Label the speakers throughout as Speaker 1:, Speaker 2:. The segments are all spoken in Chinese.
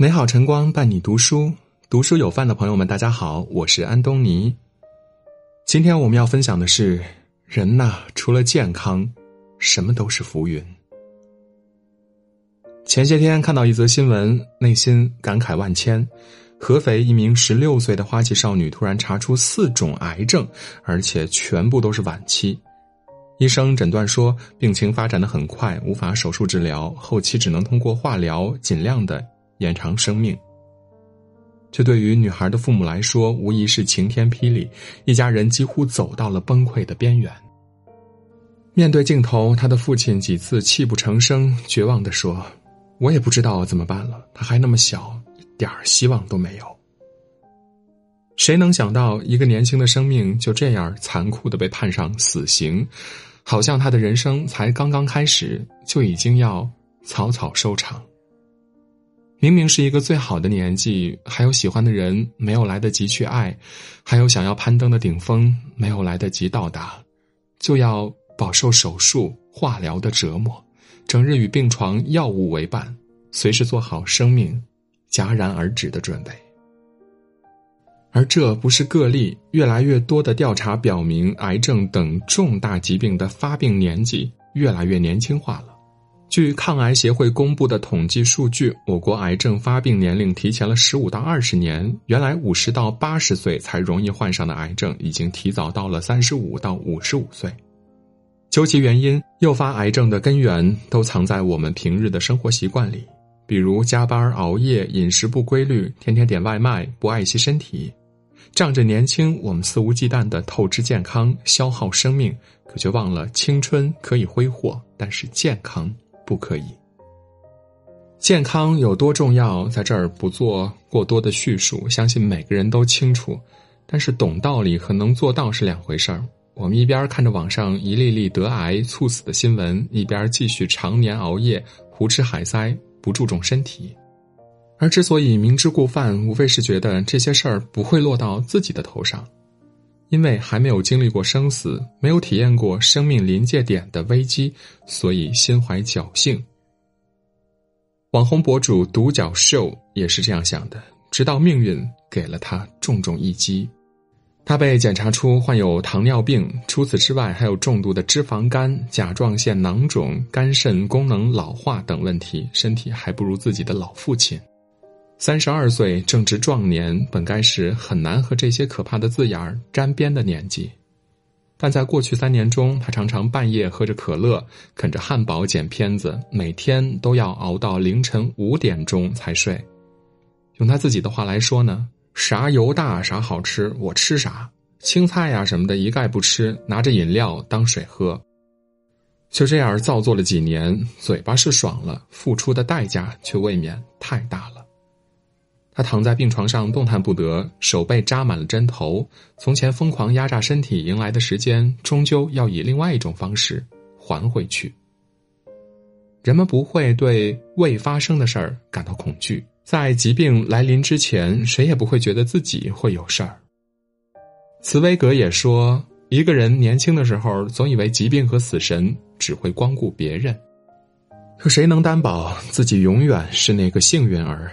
Speaker 1: 美好晨光伴你读书，读书有饭的朋友们，大家好，我是安东尼。今天我们要分享的是，人呐，除了健康，什么都是浮云。前些天看到一则新闻，内心感慨万千。合肥一名十六岁的花季少女突然查出四种癌症，而且全部都是晚期。医生诊断说，病情发展的很快，无法手术治疗，后期只能通过化疗尽量的。延长生命，这对于女孩的父母来说，无疑是晴天霹雳。一家人几乎走到了崩溃的边缘。面对镜头，他的父亲几次泣不成声，绝望的说：“我也不知道怎么办了，他还那么小，一点希望都没有。”谁能想到，一个年轻的生命就这样残酷的被判上死刑，好像他的人生才刚刚开始，就已经要草草收场。明明是一个最好的年纪，还有喜欢的人没有来得及去爱，还有想要攀登的顶峰没有来得及到达，就要饱受手术、化疗的折磨，整日与病床、药物为伴，随时做好生命戛然而止的准备。而这不是个例，越来越多的调查表明，癌症等重大疾病的发病年纪越来越年轻化了。据抗癌协会公布的统计数据，我国癌症发病年龄提前了十五到二十年。原来五十到八十岁才容易患上的癌症，已经提早到了三十五到五十五岁。究其原因，诱发癌症的根源都藏在我们平日的生活习惯里，比如加班、熬夜、饮食不规律、天天点外卖、不爱惜身体。仗着年轻，我们肆无忌惮的透支健康、消耗生命，可却忘了青春可以挥霍，但是健康。不可以。健康有多重要，在这儿不做过多的叙述，相信每个人都清楚。但是懂道理和能做到是两回事儿。我们一边看着网上一例例得癌猝死的新闻，一边继续常年熬夜、胡吃海塞，不注重身体。而之所以明知故犯，无非是觉得这些事儿不会落到自己的头上。因为还没有经历过生死，没有体验过生命临界点的危机，所以心怀侥幸。网红博主独角兽也是这样想的，直到命运给了他重重一击。他被检查出患有糖尿病，除此之外还有重度的脂肪肝、甲状腺囊肿、肝肾功能老化等问题，身体还不如自己的老父亲。三十二岁正值壮年，本该是很难和这些可怕的字眼儿沾边的年纪，但在过去三年中，他常常半夜喝着可乐，啃着汉堡剪片子，每天都要熬到凌晨五点钟才睡。用他自己的话来说呢，啥油大啥好吃，我吃啥，青菜呀什么的一概不吃，拿着饮料当水喝。就这样造作了几年，嘴巴是爽了，付出的代价却未免太大了。他躺在病床上动弹不得，手被扎满了针头。从前疯狂压榨身体迎来的时间，终究要以另外一种方式还回去。人们不会对未发生的事儿感到恐惧，在疾病来临之前，谁也不会觉得自己会有事儿。茨威格也说，一个人年轻的时候，总以为疾病和死神只会光顾别人，可谁能担保自己永远是那个幸运儿？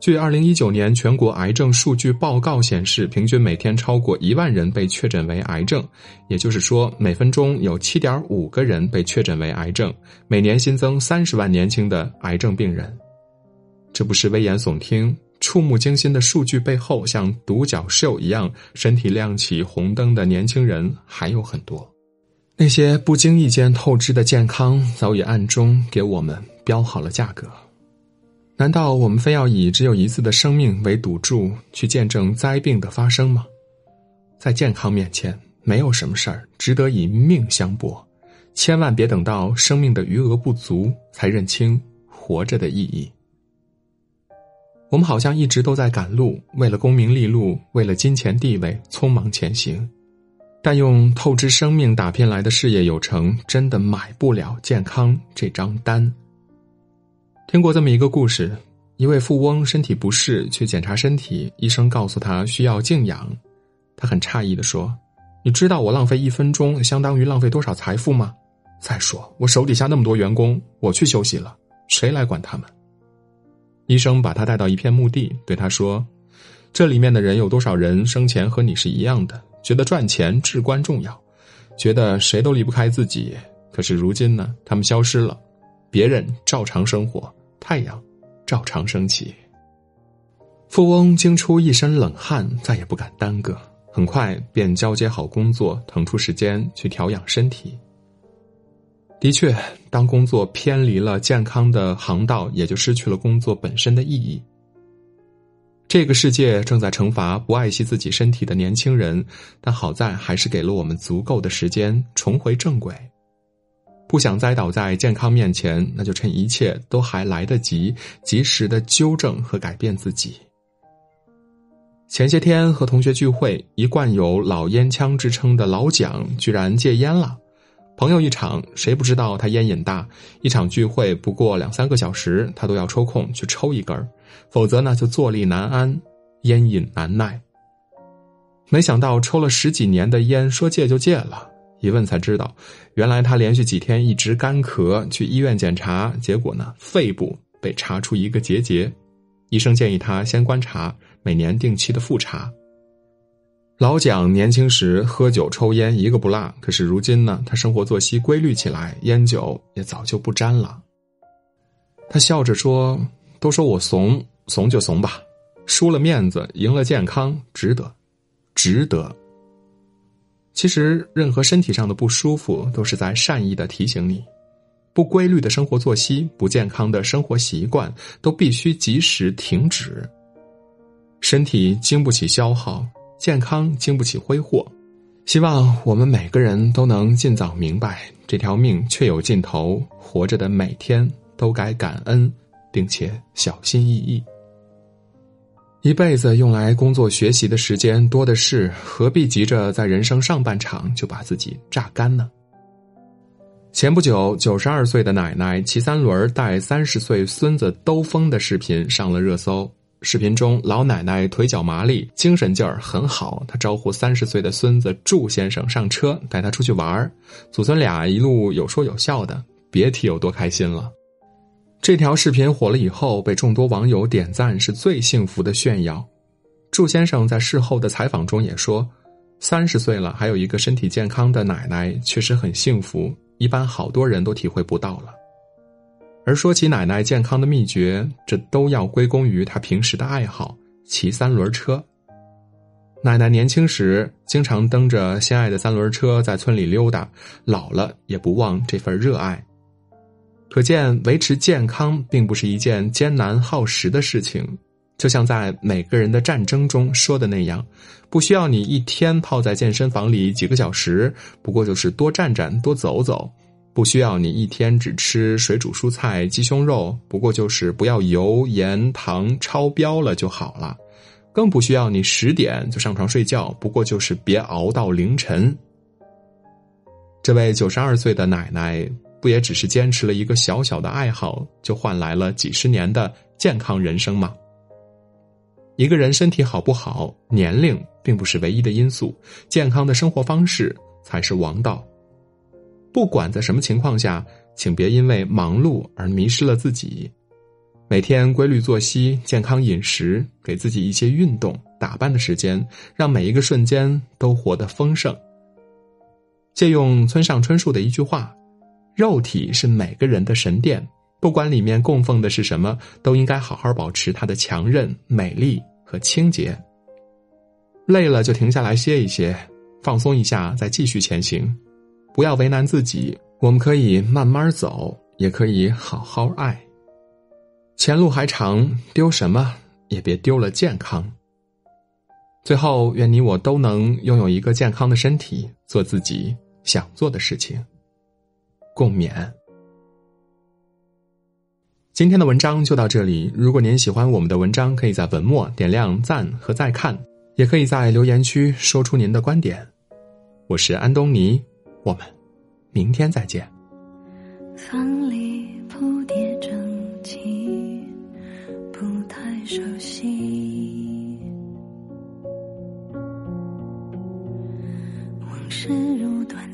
Speaker 1: 据二零一九年全国癌症数据报告显示，平均每天超过一万人被确诊为癌症，也就是说，每分钟有七点五个人被确诊为癌症，每年新增三十万年轻的癌症病人。这不是危言耸听，触目惊心的数据背后，像独角兽一样身体亮起红灯的年轻人还有很多。那些不经意间透支的健康，早已暗中给我们标好了价格。难道我们非要以只有一次的生命为赌注去见证灾病的发生吗？在健康面前，没有什么事儿值得以命相搏，千万别等到生命的余额不足才认清活着的意义。我们好像一直都在赶路，为了功名利禄，为了金钱地位，匆忙前行，但用透支生命打拼来的事业有成，真的买不了健康这张单。听过这么一个故事：一位富翁身体不适，去检查身体，医生告诉他需要静养。他很诧异的说：“你知道我浪费一分钟相当于浪费多少财富吗？再说我手底下那么多员工，我去休息了，谁来管他们？”医生把他带到一片墓地，对他说：“这里面的人有多少人生前和你是一样的，觉得赚钱至关重要，觉得谁都离不开自己。可是如今呢，他们消失了，别人照常生活，太阳照常升起。”富翁惊出一身冷汗，再也不敢耽搁，很快便交接好工作，腾出时间去调养身体。的确，当工作偏离了健康的航道，也就失去了工作本身的意义。这个世界正在惩罚不爱惜自己身体的年轻人，但好在还是给了我们足够的时间重回正轨。不想栽倒在健康面前，那就趁一切都还来得及，及时的纠正和改变自己。前些天和同学聚会，一贯有老烟枪之称的老蒋居然戒烟了。朋友一场，谁不知道他烟瘾大？一场聚会不过两三个小时，他都要抽空去抽一根否则呢就坐立难安，烟瘾难耐。没想到抽了十几年的烟，说戒就戒了。一问才知道，原来他连续几天一直干咳，去医院检查，结果呢肺部被查出一个结节，医生建议他先观察，每年定期的复查。老蒋年轻时喝酒抽烟一个不落，可是如今呢，他生活作息规律起来，烟酒也早就不沾了。他笑着说：“都说我怂，怂就怂吧，输了面子，赢了健康，值得，值得。”其实，任何身体上的不舒服，都是在善意的提醒你：不规律的生活作息、不健康的生活习惯，都必须及时停止。身体经不起消耗。健康经不起挥霍，希望我们每个人都能尽早明白，这条命确有尽头，活着的每天都该感恩，并且小心翼翼。一辈子用来工作学习的时间多的是，何必急着在人生上半场就把自己榨干呢？前不久，九十二岁的奶奶骑三轮带三十岁孙子兜风的视频上了热搜。视频中，老奶奶腿脚麻利，精神劲儿很好。她招呼三十岁的孙子祝先生上车，带他出去玩儿。祖孙俩一路有说有笑的，别提有多开心了。这条视频火了以后，被众多网友点赞是最幸福的炫耀。祝先生在事后的采访中也说：“三十岁了，还有一个身体健康的奶奶，确实很幸福，一般好多人都体会不到了。”而说起奶奶健康的秘诀，这都要归功于她平时的爱好——骑三轮车。奶奶年轻时经常蹬着心爱的三轮车在村里溜达，老了也不忘这份热爱。可见，维持健康并不是一件艰难耗时的事情。就像在每个人的战争中说的那样，不需要你一天泡在健身房里几个小时，不过就是多站站、多走走。不需要你一天只吃水煮蔬菜、鸡胸肉，不过就是不要油盐糖超标了就好了。更不需要你十点就上床睡觉，不过就是别熬到凌晨。这位九十二岁的奶奶，不也只是坚持了一个小小的爱好，就换来了几十年的健康人生吗？一个人身体好不好，年龄并不是唯一的因素，健康的生活方式才是王道。不管在什么情况下，请别因为忙碌而迷失了自己。每天规律作息、健康饮食，给自己一些运动、打扮的时间，让每一个瞬间都活得丰盛。借用村上春树的一句话：“肉体是每个人的神殿，不管里面供奉的是什么，都应该好好保持它的强韧、美丽和清洁。累了就停下来歇一歇，放松一下，再继续前行。”不要为难自己，我们可以慢慢走，也可以好好爱。前路还长，丢什么也别丢了健康。最后，愿你我都能拥有一个健康的身体，做自己想做的事情。共勉。今天的文章就到这里。如果您喜欢我们的文章，可以在文末点亮赞和再看，也可以在留言区说出您的观点。我是安东尼。我们明天再见。
Speaker 2: 房里铺叠整齐，不太熟悉。往事如短